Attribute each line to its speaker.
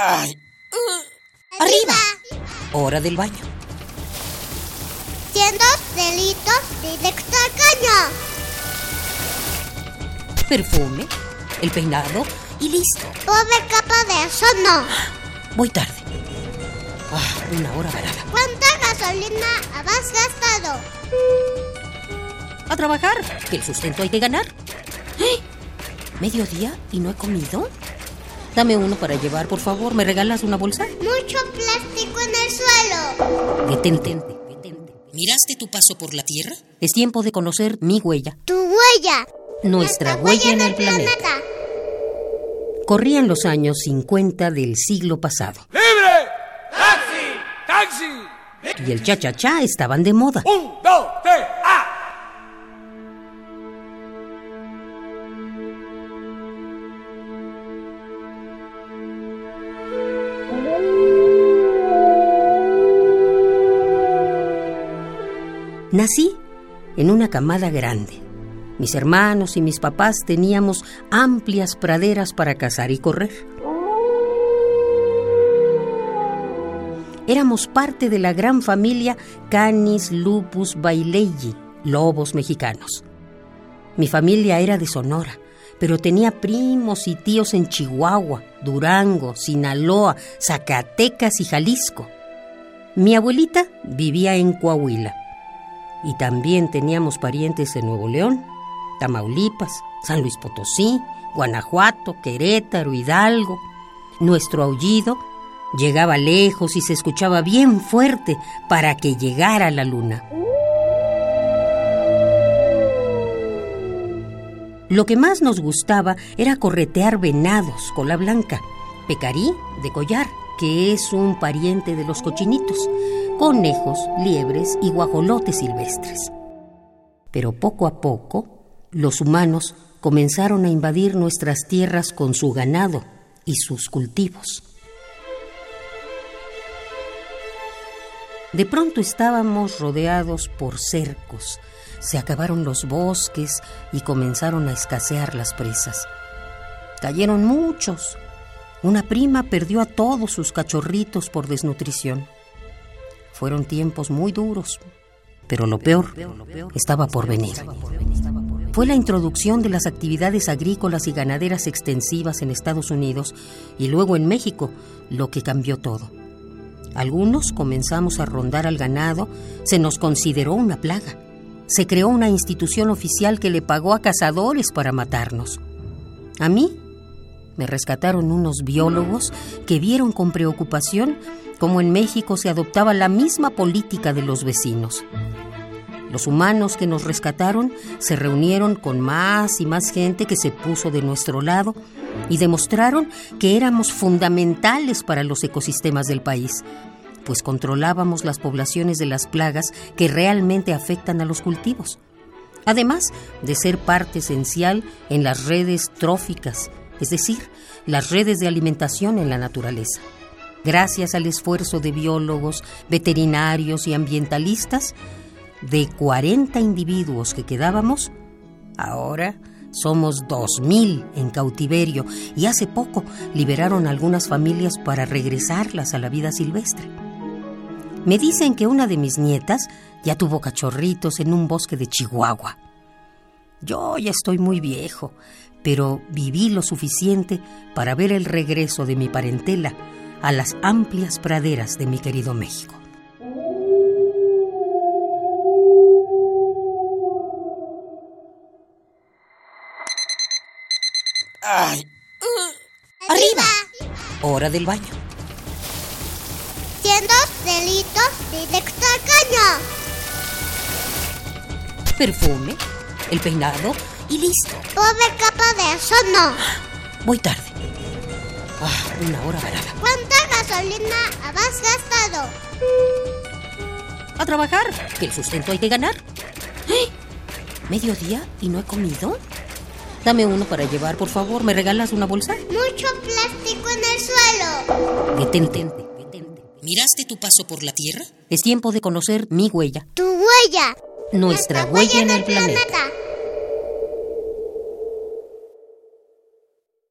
Speaker 1: Ay.
Speaker 2: ¡Arriba!
Speaker 1: Hora del baño.
Speaker 2: Siendo delitos directo al caño.
Speaker 1: Perfume, el peinado y listo.
Speaker 2: Pobre capa de eso no.
Speaker 1: Voy tarde. Ah, una hora varada.
Speaker 2: ¿Cuánta gasolina has gastado?
Speaker 1: A trabajar, que el sustento hay que ganar. ¡Eh! ¿Mediodía y no he comido? Dame uno para llevar, por favor. ¿Me regalas una bolsa?
Speaker 2: Mucho plástico en el suelo.
Speaker 1: Detente. ¿Miraste tu paso por la Tierra? Es tiempo de conocer mi huella.
Speaker 2: Tu huella.
Speaker 1: Nuestra huella en el planeta. Corrían los años 50 del siglo pasado.
Speaker 3: ¡Libre! ¡Taxi! ¡Taxi!
Speaker 1: Y el cha-cha-cha estaban de moda.
Speaker 3: ¡Un, dos,
Speaker 1: Nací en una camada grande. Mis hermanos y mis papás teníamos amplias praderas para cazar y correr. Éramos parte de la gran familia Canis lupus baileyi, lobos mexicanos. Mi familia era de Sonora, pero tenía primos y tíos en Chihuahua, Durango, Sinaloa, Zacatecas y Jalisco. Mi abuelita vivía en Coahuila y también teníamos parientes en Nuevo León, Tamaulipas, San Luis Potosí, Guanajuato, Querétaro, Hidalgo. Nuestro aullido llegaba lejos y se escuchaba bien fuerte para que llegara la luna. Lo que más nos gustaba era corretear venados, cola blanca, pecarí de collar, que es un pariente de los cochinitos, conejos, liebres y guajolotes silvestres. Pero poco a poco, los humanos comenzaron a invadir nuestras tierras con su ganado y sus cultivos. De pronto estábamos rodeados por cercos, se acabaron los bosques y comenzaron a escasear las presas. Cayeron muchos. Una prima perdió a todos sus cachorritos por desnutrición. Fueron tiempos muy duros, pero lo peor estaba por venir. Fue la introducción de las actividades agrícolas y ganaderas extensivas en Estados Unidos y luego en México lo que cambió todo. Algunos comenzamos a rondar al ganado, se nos consideró una plaga. Se creó una institución oficial que le pagó a cazadores para matarnos. A mí me rescataron unos biólogos que vieron con preocupación cómo en México se adoptaba la misma política de los vecinos. Los humanos que nos rescataron se reunieron con más y más gente que se puso de nuestro lado y demostraron que éramos fundamentales para los ecosistemas del país, pues controlábamos las poblaciones de las plagas que realmente afectan a los cultivos, además de ser parte esencial en las redes tróficas, es decir, las redes de alimentación en la naturaleza. Gracias al esfuerzo de biólogos, veterinarios y ambientalistas, de 40 individuos que quedábamos, ahora somos 2.000 en cautiverio y hace poco liberaron algunas familias para regresarlas a la vida silvestre. Me dicen que una de mis nietas ya tuvo cachorritos en un bosque de Chihuahua. Yo ya estoy muy viejo, pero viví lo suficiente para ver el regreso de mi parentela a las amplias praderas de mi querido México. Ay.
Speaker 2: ¡Arriba!
Speaker 1: Hora del baño.
Speaker 2: Siendo delitos directo al caño.
Speaker 1: Perfume, el peinado y listo.
Speaker 2: Pobre capa de eso no.
Speaker 1: Voy tarde. Ah, una hora varada.
Speaker 2: ¿Cuánta gasolina has gastado?
Speaker 1: A trabajar, que el sustento hay que ganar. ¡Eh! ¿Mediodía y no he comido? Dame uno para llevar, por favor. ¿Me regalas una bolsa?
Speaker 2: Mucho plástico en el suelo.
Speaker 1: Detente. ¿Miraste tu paso por la Tierra? Es tiempo de conocer mi huella.
Speaker 2: Tu huella.
Speaker 1: Nuestra, huella, en el planeta.